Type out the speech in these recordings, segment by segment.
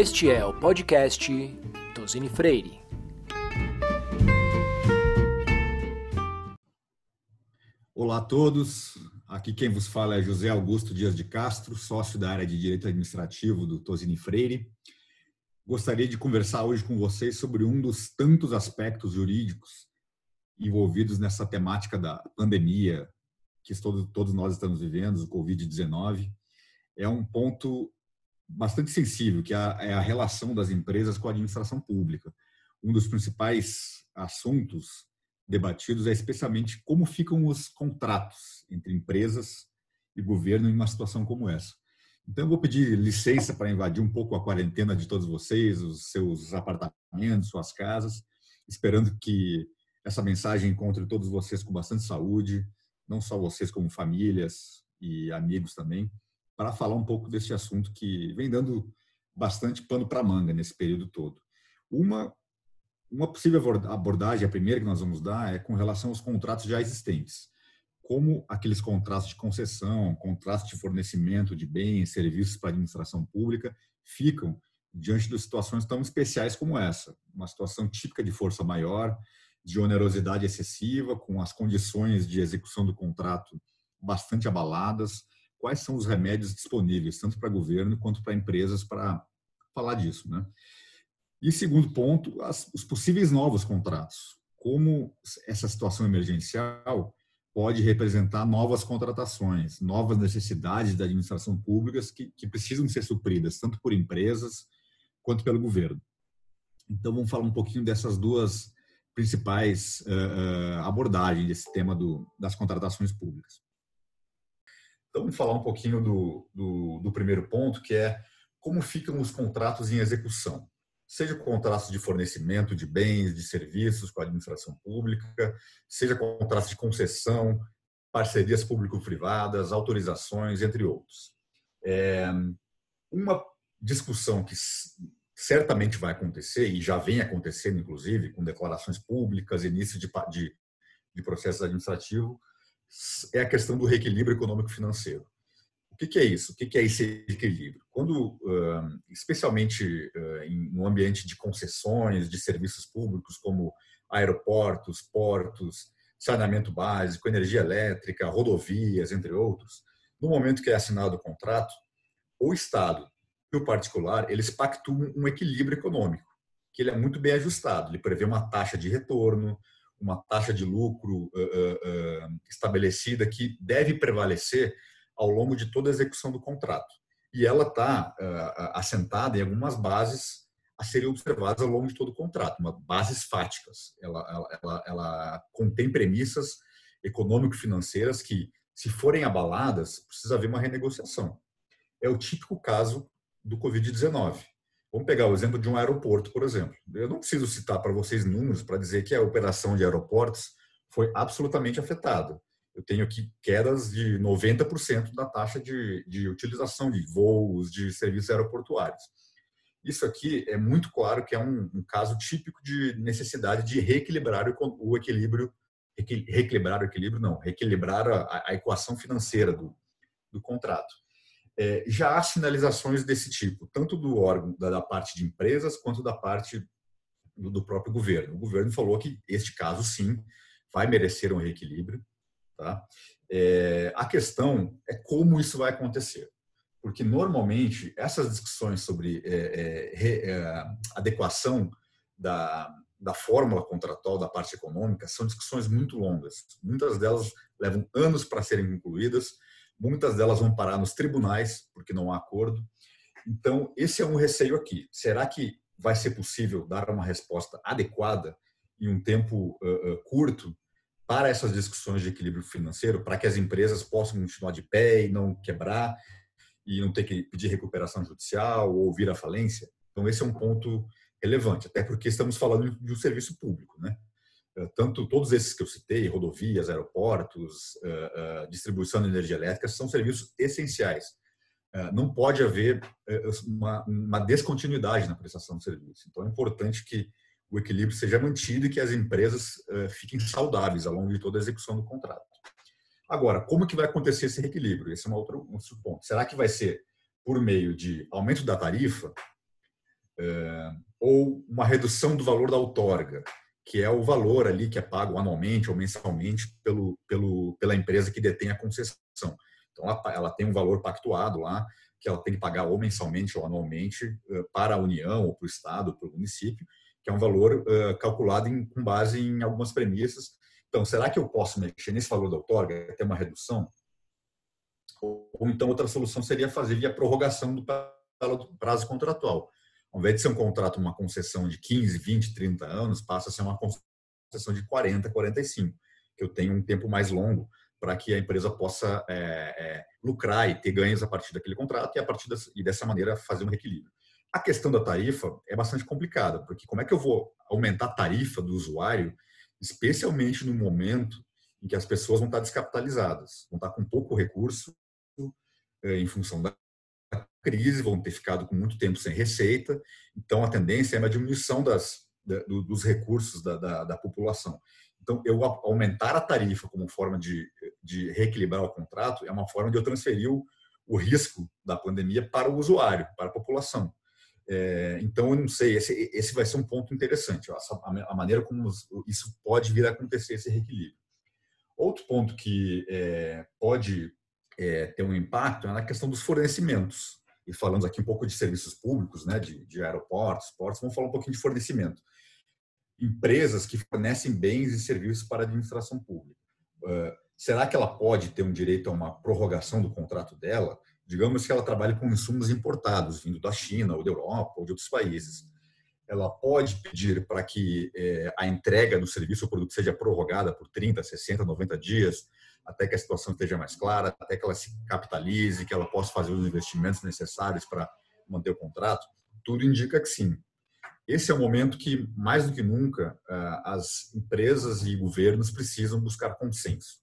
Este é o podcast Tosini Freire. Olá a todos, aqui quem vos fala é José Augusto Dias de Castro, sócio da área de Direito Administrativo do Tosini Freire. Gostaria de conversar hoje com vocês sobre um dos tantos aspectos jurídicos envolvidos nessa temática da pandemia que todos, nós estamos vivendo, o Covid-19. É um ponto bastante sensível, que é a, é a relação das empresas com a administração pública. Um dos principais assuntos debatidos é especialmente como ficam os contratos entre empresas e governo em uma situação como essa. Então, eu vou pedir licença para invadir um pouco a quarentena de todos vocês, os seus apartamentos, suas casas, esperando que essa mensagem encontre todos vocês com bastante saúde, não só vocês, como famílias e amigos também, para falar um pouco desse assunto que vem dando bastante pano para manga nesse período todo. Uma uma possível abordagem, a primeira que nós vamos dar, é com relação aos contratos já existentes. Como aqueles contratos de concessão, contratos de fornecimento de bens, serviços para administração pública ficam diante de situações tão especiais como essa. Uma situação típica de força maior, de onerosidade excessiva, com as condições de execução do contrato bastante abaladas. Quais são os remédios disponíveis, tanto para governo quanto para empresas, para falar disso? Né? E segundo ponto, as, os possíveis novos contratos. Como essa situação emergencial pode representar novas contratações, novas necessidades da administração pública que, que precisam ser supridas, tanto por empresas quanto pelo governo. Então, vamos falar um pouquinho dessas duas principais uh, abordagens desse tema do, das contratações públicas. Então, vamos falar um pouquinho do, do, do primeiro ponto, que é como ficam os contratos em execução seja contratos de fornecimento de bens, de serviços com a administração pública, seja contratos de concessão, parcerias público-privadas, autorizações, entre outros. É uma discussão que certamente vai acontecer, e já vem acontecendo, inclusive, com declarações públicas, início de, de, de processos administrativos, é a questão do reequilíbrio econômico-financeiro que, que é isso? O que, que é esse equilíbrio? Quando, especialmente em um ambiente de concessões de serviços públicos, como aeroportos, portos, saneamento básico, energia elétrica, rodovias, entre outros, no momento que é assinado o contrato, o Estado e o particular, eles pactuam um equilíbrio econômico, que ele é muito bem ajustado. Ele prevê uma taxa de retorno, uma taxa de lucro uh, uh, uh, estabelecida que deve prevalecer ao longo de toda a execução do contrato. E ela está assentada em algumas bases a serem observadas ao longo de todo o contrato, uma, bases fáticas. Ela, ela, ela, ela contém premissas econômico-financeiras que, se forem abaladas, precisa haver uma renegociação. É o típico caso do Covid-19. Vamos pegar o exemplo de um aeroporto, por exemplo. Eu não preciso citar para vocês números para dizer que a operação de aeroportos foi absolutamente afetada eu tenho aqui quedas de 90% da taxa de, de utilização de voos, de serviços aeroportuários. Isso aqui é muito claro que é um, um caso típico de necessidade de reequilibrar o, o equilíbrio, reequilibrar o equilíbrio, não, reequilibrar a, a equação financeira do, do contrato. É, já há sinalizações desse tipo, tanto do órgão, da, da parte de empresas, quanto da parte do, do próprio governo. O governo falou que este caso, sim, vai merecer um reequilíbrio, Tá? É, a questão é como isso vai acontecer. Porque, normalmente, essas discussões sobre é, é, é, adequação da, da fórmula contratual da parte econômica são discussões muito longas. Muitas delas levam anos para serem concluídas, muitas delas vão parar nos tribunais, porque não há acordo. Então, esse é um receio aqui. Será que vai ser possível dar uma resposta adequada em um tempo uh, uh, curto para essas discussões de equilíbrio financeiro, para que as empresas possam continuar de pé e não quebrar e não ter que pedir recuperação judicial ou vir à falência. Então, esse é um ponto relevante, até porque estamos falando de um serviço público, né? Eh, tanto todos esses que eu citei, rodovias, aeroportos, eh, eh, distribuição de energia elétrica, são serviços essenciais. Não pode haver uma descontinuidade na prestação de serviço. Então, é importante que o equilíbrio seja mantido e que as empresas fiquem saudáveis ao longo de toda a execução do contrato. Agora, como que vai acontecer esse reequilíbrio? Esse é um outro, um outro ponto. Será que vai ser por meio de aumento da tarifa, ou uma redução do valor da outorga, que é o valor ali que é pago anualmente ou mensalmente pelo, pelo, pela empresa que detém a concessão. Então, ela, ela tem um valor pactuado lá, que ela tem que pagar ou mensalmente ou anualmente eh, para a União, ou para o Estado, ou para o município, que é um valor uh, calculado em, com base em algumas premissas. Então, será que eu posso mexer nesse valor da outorga, ter uma redução? Ou, ou então, outra solução seria fazer via prorrogação do prazo contratual. Ao invés de ser um contrato, uma concessão de 15, 20, 30 anos, passa a ser uma concessão de 40, 45, que eu tenho um tempo mais longo para que a empresa possa é, é, lucrar e ter ganhos a partir daquele contrato e a partir das, e dessa maneira fazer um equilíbrio. A questão da tarifa é bastante complicada, porque como é que eu vou aumentar a tarifa do usuário, especialmente no momento em que as pessoas vão estar descapitalizadas, vão estar com pouco recurso é, em função da crise, vão ter ficado com muito tempo sem receita, então a tendência é uma diminuição das, dos recursos da, da, da população. Então, eu aumentar a tarifa como forma de, de reequilibrar o contrato é uma forma de eu transferir o, o risco da pandemia para o usuário, para a população. É, então, eu não sei, esse, esse vai ser um ponto interessante, a, a maneira como isso pode vir a acontecer, esse reequilíbrio. Outro ponto que é, pode é, ter um impacto é na questão dos fornecimentos. E falamos aqui um pouco de serviços públicos, né, de, de aeroportos, portos, vamos falar um pouquinho de fornecimento empresas que fornecem bens e serviços para a administração pública. Uh, será que ela pode ter um direito a uma prorrogação do contrato dela? Digamos que ela trabalhe com insumos importados, vindo da China ou da Europa ou de outros países. Ela pode pedir para que eh, a entrega do serviço ou produto seja prorrogada por 30, 60, 90 dias, até que a situação esteja mais clara, até que ela se capitalize, que ela possa fazer os investimentos necessários para manter o contrato? Tudo indica que sim esse é o momento que, mais do que nunca, ah, as empresas e governos precisam buscar consenso.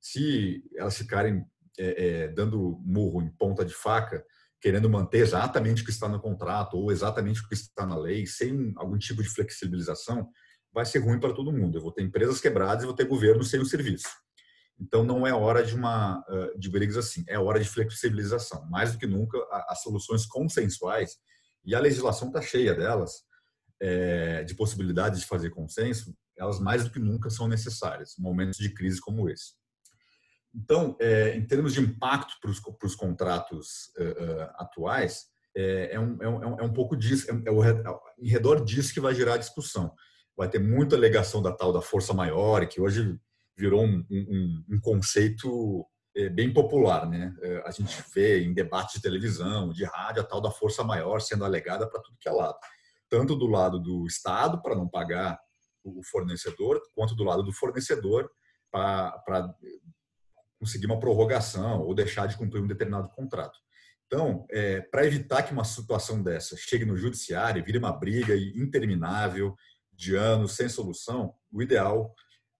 Se elas ficarem é, é, dando murro em ponta de faca, querendo manter exatamente o que está no contrato ou exatamente o que está na lei, sem algum tipo de flexibilização, vai ser ruim para todo mundo. Eu vou ter empresas quebradas e vou ter governo sem o serviço. Então, não é hora de uma de brigas assim, é hora de flexibilização. Mais do que nunca, as soluções consensuais, e a legislação está cheia delas, é, de possibilidades de fazer consenso, elas mais do que nunca são necessárias, em momentos de crise como esse. Então, é, em termos de impacto para os, contratos atuais, é, é, um, é, um, é um pouco disso, é, é, em redor disso que vai girar a discussão. Vai ter muita alegação da tal da força maior, que hoje virou um, um, um conceito bem popular, né? A gente vê em debates de televisão, de rádio, a tal da força maior sendo alegada para tudo que é lado tanto do lado do Estado, para não pagar o fornecedor, quanto do lado do fornecedor, para conseguir uma prorrogação ou deixar de cumprir um determinado contrato. Então, é, para evitar que uma situação dessa chegue no judiciário, vire uma briga interminável de anos sem solução, o ideal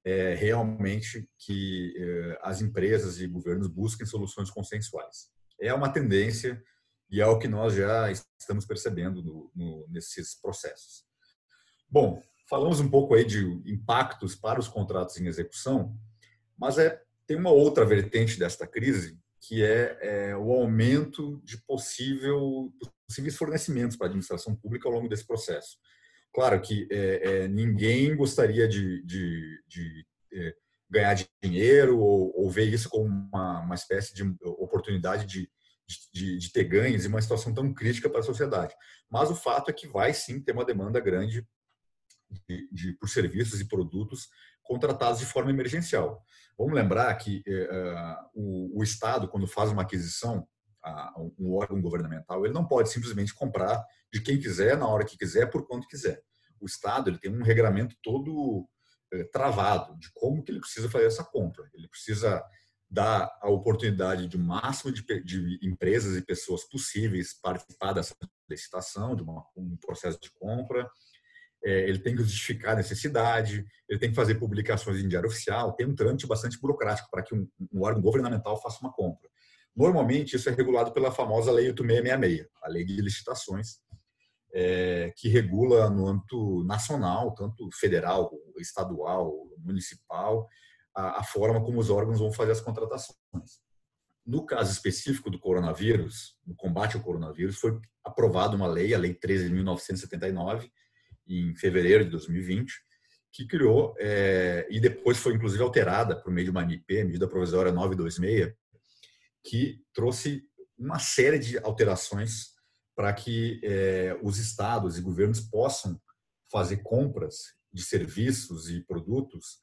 é realmente que é, as empresas e governos busquem soluções consensuais. É uma tendência e é o que nós já estamos percebendo no, no, nesses processos. Bom, falamos um pouco aí de impactos para os contratos em execução, mas é, tem uma outra vertente desta crise, que é, é o aumento de possível, possíveis fornecimentos para a administração pública ao longo desse processo. Claro que é, é, ninguém gostaria de, de, de é, ganhar dinheiro ou, ou, ver isso como uma, uma espécie de oportunidade de de, de, ter ganhos em uma situação tão crítica para a sociedade. Mas o fato é que vai sim ter uma demanda grande de, de, por serviços e produtos contratados de forma emergencial. Vamos lembrar que uh, o, o, Estado, quando faz uma aquisição, uh, um órgão governamental, ele não pode simplesmente comprar de quem quiser, na hora que quiser, por quanto quiser. O Estado ele tem um regramento todo uh, travado de como que ele precisa fazer essa compra. Ele precisa dar a oportunidade de máximo de, de empresas e pessoas possíveis participar dessa licitação, de uma, um processo de compra. É, ele tem que justificar a necessidade, ele tem que fazer publicações em diário oficial, tem um trâmite bastante burocrático para que um, um órgão governamental faça uma compra. Normalmente, isso é regulado pela famosa Lei 8666, a Lei de Licitações, é, que regula no âmbito nacional, tanto federal, estadual, municipal, a, a, forma como os órgãos vão fazer as contratações. no caso específico do coronavírus, no combate ao coronavírus, foi aprovada uma lei, a Lei 13.979, em fevereiro de 2020, que criou, é, e depois foi inclusive alterada por meio de uma MP, medida provisória 926, que trouxe uma série de alterações para que é, os estados e governos possam fazer compras de serviços e produtos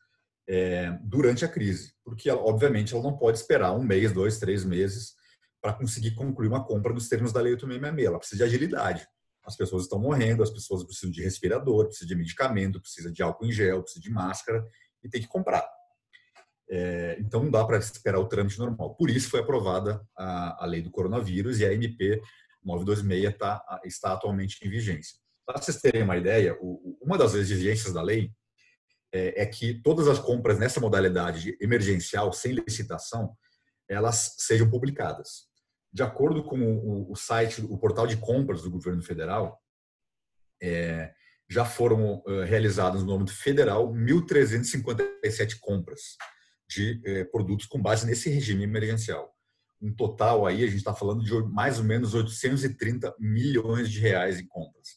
é, durante a crise, porque obviamente ela não pode esperar um mês, dois, três meses para conseguir concluir uma compra nos termos da lei 866. Ela precisa de agilidade. As pessoas estão morrendo, as pessoas precisam de respirador, precisam de medicamento, precisam de álcool em gel, precisam de máscara e tem que comprar. É, então não dá para esperar o trâmite normal. Por isso foi aprovada a, a lei do coronavírus e a MP 926 tá, está atualmente em vigência. Para vocês terem uma ideia, o, uma das exigências da lei é, é, que todas as compras nessa modalidade emergencial, sem licitação, elas sejam publicadas. De acordo com o, o site, o portal de compras do governo federal, é, já foram uh, realizadas no âmbito federal 1.357 compras de uh, produtos com base nesse regime emergencial. Um total aí, a gente está falando de mais ou menos 830 milhões de reais em compras.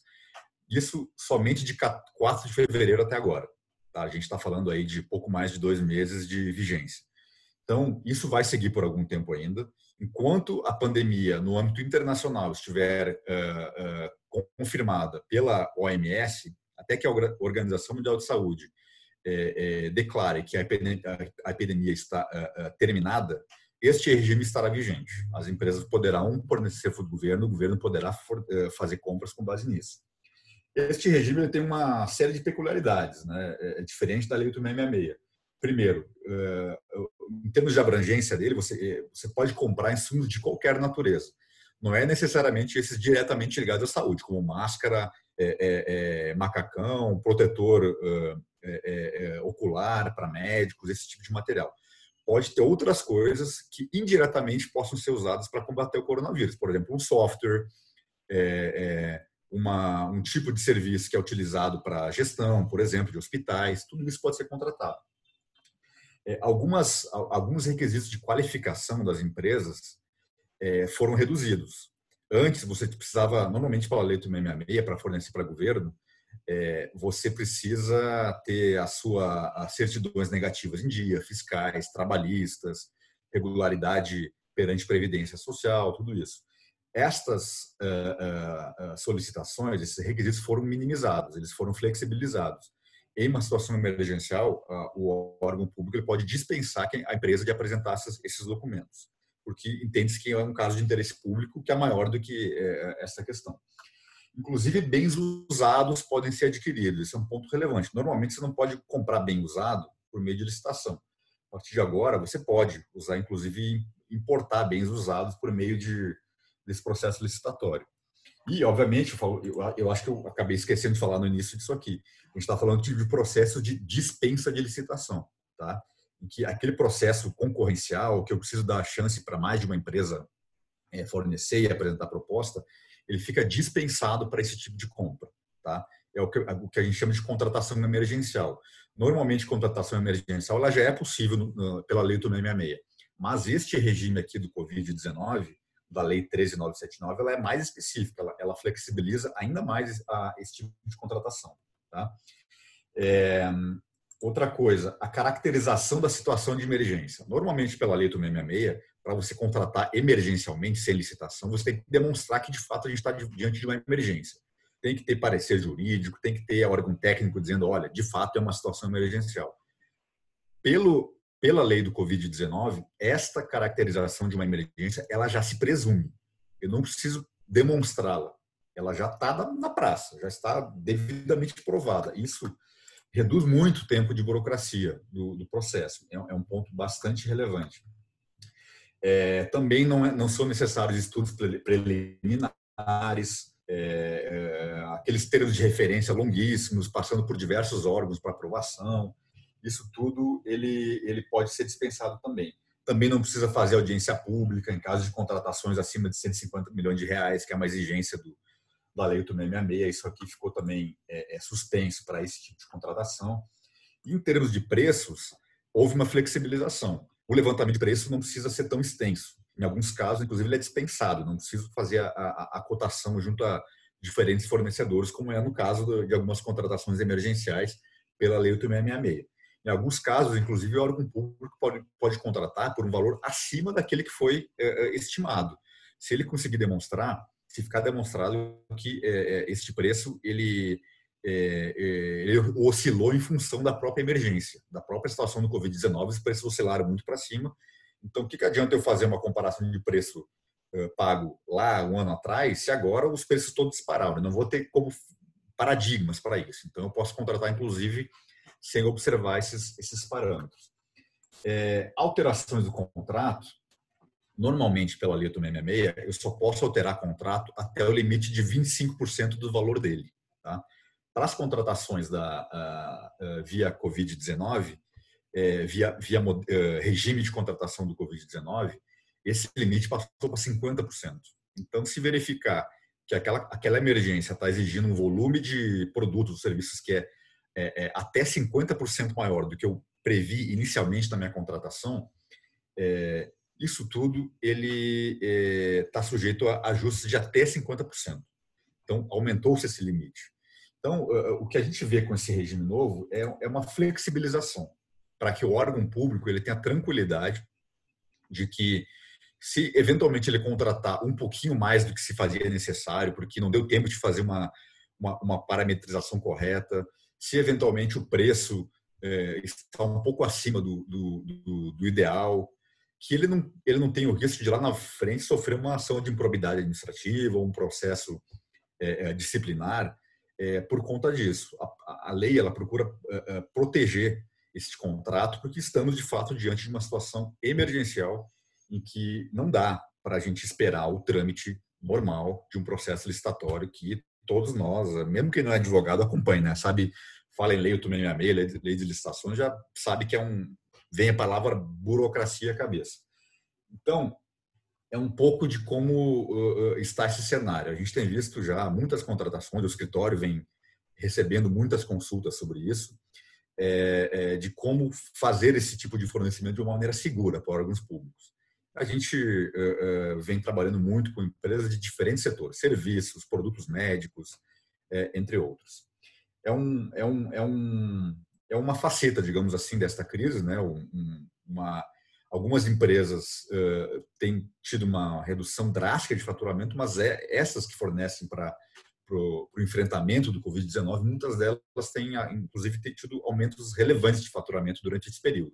Isso somente de 4 de fevereiro até agora. Tá? A gente está falando aí de pouco mais de dois meses de vigência. Então, isso vai seguir por algum tempo ainda. Enquanto a pandemia no âmbito internacional estiver uh, uh, confirmada pela OMS, até que a Organização Mundial de Saúde é, é, declare que a epidemia, a epidemia está uh, terminada, este regime estará vigente. As empresas poderão fornecer para o governo, o governo poderá for, fazer compras com base nisso. Este regime tem uma série de peculiaridades, né? é, é diferente da Lei 8666. Primeiro, é, em termos de abrangência dele, você, é, você pode comprar insumos de qualquer natureza. Não é necessariamente esses diretamente ligados à saúde, como máscara, é, é, macacão, protetor ocular para médicos, esse tipo de material. Pode ter outras coisas que indiretamente possam ser usadas para combater o coronavírus. Por exemplo, um software, uma, um tipo de serviço que é utilizado para gestão, por exemplo, de hospitais, tudo isso pode ser contratado. É, algumas, alguns requisitos de qualificação das empresas é, foram reduzidos. Antes, você precisava, normalmente pela lei 666, para fornecer para governo, é, você precisa ter a sua as certidões negativas em dia, fiscais, trabalhistas, regularidade perante previdência social, tudo isso estas uh, uh, solicitações, esses requisitos foram minimizados, eles foram flexibilizados. Em uma situação emergencial, uh, o órgão público pode dispensar a empresa de apresentar esses, documentos, porque entende-se que é um caso de interesse público que é maior do que essa questão. Inclusive, bens usados podem ser adquiridos, esse é um ponto relevante. Normalmente, você não pode comprar bem usado por meio de licitação. A partir de agora, você pode usar, inclusive, importar bens usados por meio de desse processo licitatório. E, obviamente, eu, falo, eu, eu, acho que eu acabei esquecendo de falar no início disso aqui. A gente está falando de processo de dispensa de licitação, tá? Em que aquele processo concorrencial, que eu preciso dar chance para mais de uma empresa é, fornecer e apresentar proposta, ele fica dispensado para esse tipo de compra, tá? É o que, o que a gente chama de contratação emergencial. Normalmente, contratação emergencial ela já é possível no, no, pela Lei 866, mas este regime aqui do Covid-19, da Lei 13979, ela é mais específica, ela, ela flexibiliza ainda mais a, esse tipo de contratação. Tá? É, outra coisa, a caracterização da situação de emergência. Normalmente, pela Lei 166, para você contratar emergencialmente, sem licitação, você tem que demonstrar que, de fato, a gente está diante de uma emergência. Tem que ter parecer jurídico, tem que ter órgão técnico dizendo, olha, de fato é uma situação emergencial. Pelo pela lei do Covid-19, esta caracterização de uma emergência, ela já se presume. Eu não preciso demonstrá-la. Ela já está na praça, já está devidamente provada. Isso reduz muito o tempo de burocracia do, do processo. É, é, um ponto bastante relevante. É, também não, é, não, são necessários estudos preliminares, é, é, aqueles termos de referência longuíssimos, passando por diversos órgãos para aprovação isso tudo ele, ele pode ser dispensado também. Também não precisa fazer audiência pública em caso de contratações acima de 150 milhões de reais, que é uma exigência do, da Lei 866. Isso aqui ficou também é, é suspenso para esse tipo de contratação. Em termos de preços, houve uma flexibilização. O levantamento de preços não precisa ser tão extenso. Em alguns casos, inclusive, ele é dispensado, não preciso fazer a, a, a cotação junto a diferentes fornecedores, como é no caso de algumas contratações emergenciais pela Lei 8666. Em alguns casos, inclusive, o órgão público pode, pode contratar por um valor acima daquele que foi é, estimado. Se ele conseguir demonstrar, se ficar demonstrado que é, este preço ele, é, ele oscilou em função da própria emergência, da própria situação do Covid-19, os preços oscilaram muito para cima. Então, o que, que adianta eu fazer uma comparação de preço pago lá um ano atrás, se agora os preços todos dispararam? Eu não vou ter como paradigmas para isso. Então, eu posso contratar, inclusive, sem observar esses, esses parâmetros. É, alterações do contrato, normalmente pela Lei 666, eu só posso alterar contrato até o limite de 25% do valor dele. Tá? Para as contratações da, via Covid-19, é, via, via uh, regime de contratação do Covid-19, esse limite passou para 50%. Então, se verificar que aquela, aquela emergência está exigindo um volume de produtos ou serviços que é é, é, até 50% maior do que eu previ inicialmente na minha contratação, é, isso tudo ele está é, sujeito a ajustes de até 50%. Então, aumentou-se esse limite. Então, o que a gente vê com esse regime novo é, é uma flexibilização para que o órgão público ele tenha tranquilidade de que se eventualmente ele contratar um pouquinho mais do que se fazia necessário, porque não deu tempo de fazer uma, uma, uma parametrização correta, se eventualmente o preço é, está um pouco acima do, do, do, do, ideal, que ele não, ele não tem o risco de lá na frente sofrer uma ação de improbidade administrativa ou um processo é disciplinar é, por conta disso. A, a lei ela procura é, é, proteger esse contrato porque estamos de fato diante de uma situação emergencial em que não dá para a gente esperar o trâmite normal de um processo licitatório que todos nós, mesmo quem não é advogado, acompanha, né? Sabe, fala em lei 866, lei, lei de licitações, já sabe que é um vem a palavra burocracia à cabeça. Então, é um pouco de como uh, está esse cenário. A gente tem visto já muitas contratações, o escritório vem recebendo muitas consultas sobre isso, é, é, de como fazer esse tipo de fornecimento de uma maneira segura para órgãos públicos. A gente uh, uh, vem trabalhando muito com empresas de diferentes setores, serviços, produtos médicos, uh, entre outros. É, um, é, um, é, um, é uma faceta, digamos assim, desta crise. Né? Um, uma, algumas empresas têm tido uma redução drástica de faturamento, mas é, essas que fornecem para o enfrentamento do Covid-19, muitas delas têm, inclusive, tido aumentos relevantes de faturamento durante esse período.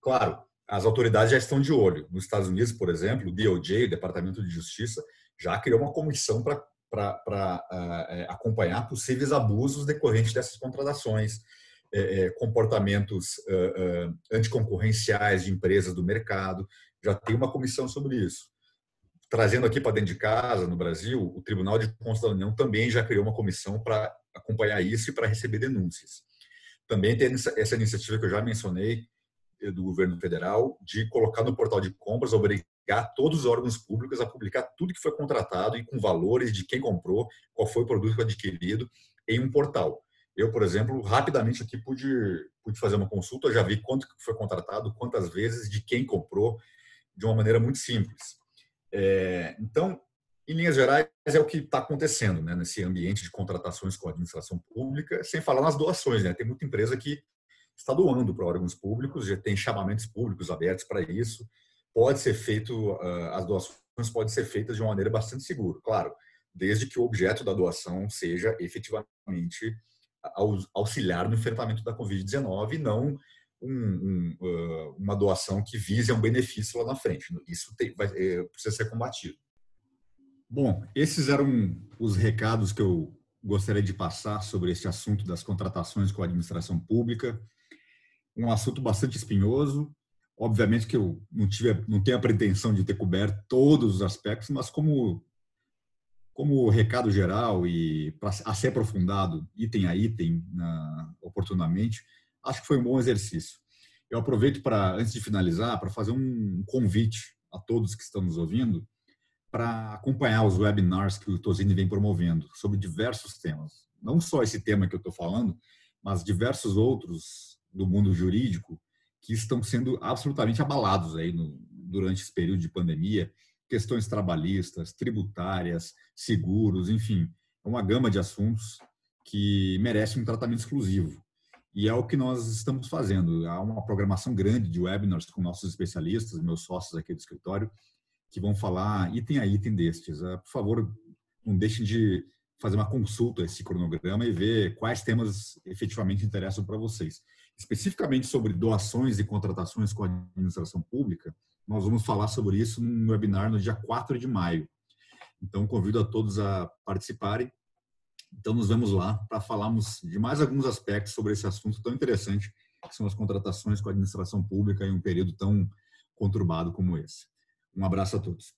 Claro, as autoridades já estão de olho. Nos Estados Unidos, por exemplo, o DOJ, o Departamento de Justiça, já criou uma comissão para uh, é, acompanhar possíveis abusos decorrentes dessas contratações, é, é, comportamentos uh, anticoncorrenciais de empresas do mercado. Já tem uma comissão sobre isso. Trazendo aqui para dentro de casa, no Brasil, o Tribunal de Contas da União também já criou uma comissão para acompanhar isso e para receber denúncias. Também tem essa iniciativa que eu já mencionei, do governo federal de colocar no portal de compras, obrigar todos os órgãos públicos a publicar tudo que foi contratado e com valores de quem comprou, qual foi o produto adquirido em um portal. Eu, por exemplo, rapidamente aqui pude, pude fazer uma consulta, já vi quanto foi contratado, quantas vezes, de quem comprou, de uma maneira muito simples. É, então, em linhas gerais, é o que está acontecendo né, nesse ambiente de contratações com a administração pública, sem falar nas doações. Né? Tem muita empresa que está doando para órgãos públicos, já tem chamamentos públicos abertos para isso. Pode ser feito, ah, as doações podem ser feitas de uma maneira bastante segura, claro, desde que o objeto da doação seja efetivamente auxiliar no enfrentamento da Covid-19 e não um, um, uma doação que vise um benefício lá na frente. Isso tem, vai, é, precisa ser combatido. Bom, esses eram os recados que eu gostaria de passar sobre esse assunto das contratações com a administração pública um assunto bastante espinhoso. Obviamente que eu não tive, não tenho a pretensão de ter coberto todos os aspectos, mas como como recado geral e para a ser aprofundado item a item na, oportunamente, acho que foi um bom exercício. Eu aproveito para antes de finalizar para fazer um convite a todos que estão nos ouvindo para acompanhar os webinars que o Tosini vem promovendo sobre diversos temas. Não só esse tema que eu estou falando, mas diversos outros do mundo jurídico que estão sendo absolutamente abalados aí no, durante esse período de pandemia, questões trabalhistas, tributárias, seguros, enfim, é uma gama de assuntos que merece um tratamento exclusivo. E é o que nós estamos fazendo. Há uma programação grande de webinars com nossos especialistas, meus sócios aqui do escritório, que vão falar item a item destes. Ah, por favor, não deixem de fazer uma consulta a esse cronograma e ver quais temas efetivamente interessam para vocês. Especificamente sobre doações e contratações com a administração pública, nós vamos falar sobre isso num webinar no dia 4 de maio. Então, convido a todos a participarem. Então, nos vemos lá para falarmos de mais alguns aspectos sobre esse assunto tão interessante, que são as contratações com a administração pública em um período tão conturbado como esse. Um abraço a todos.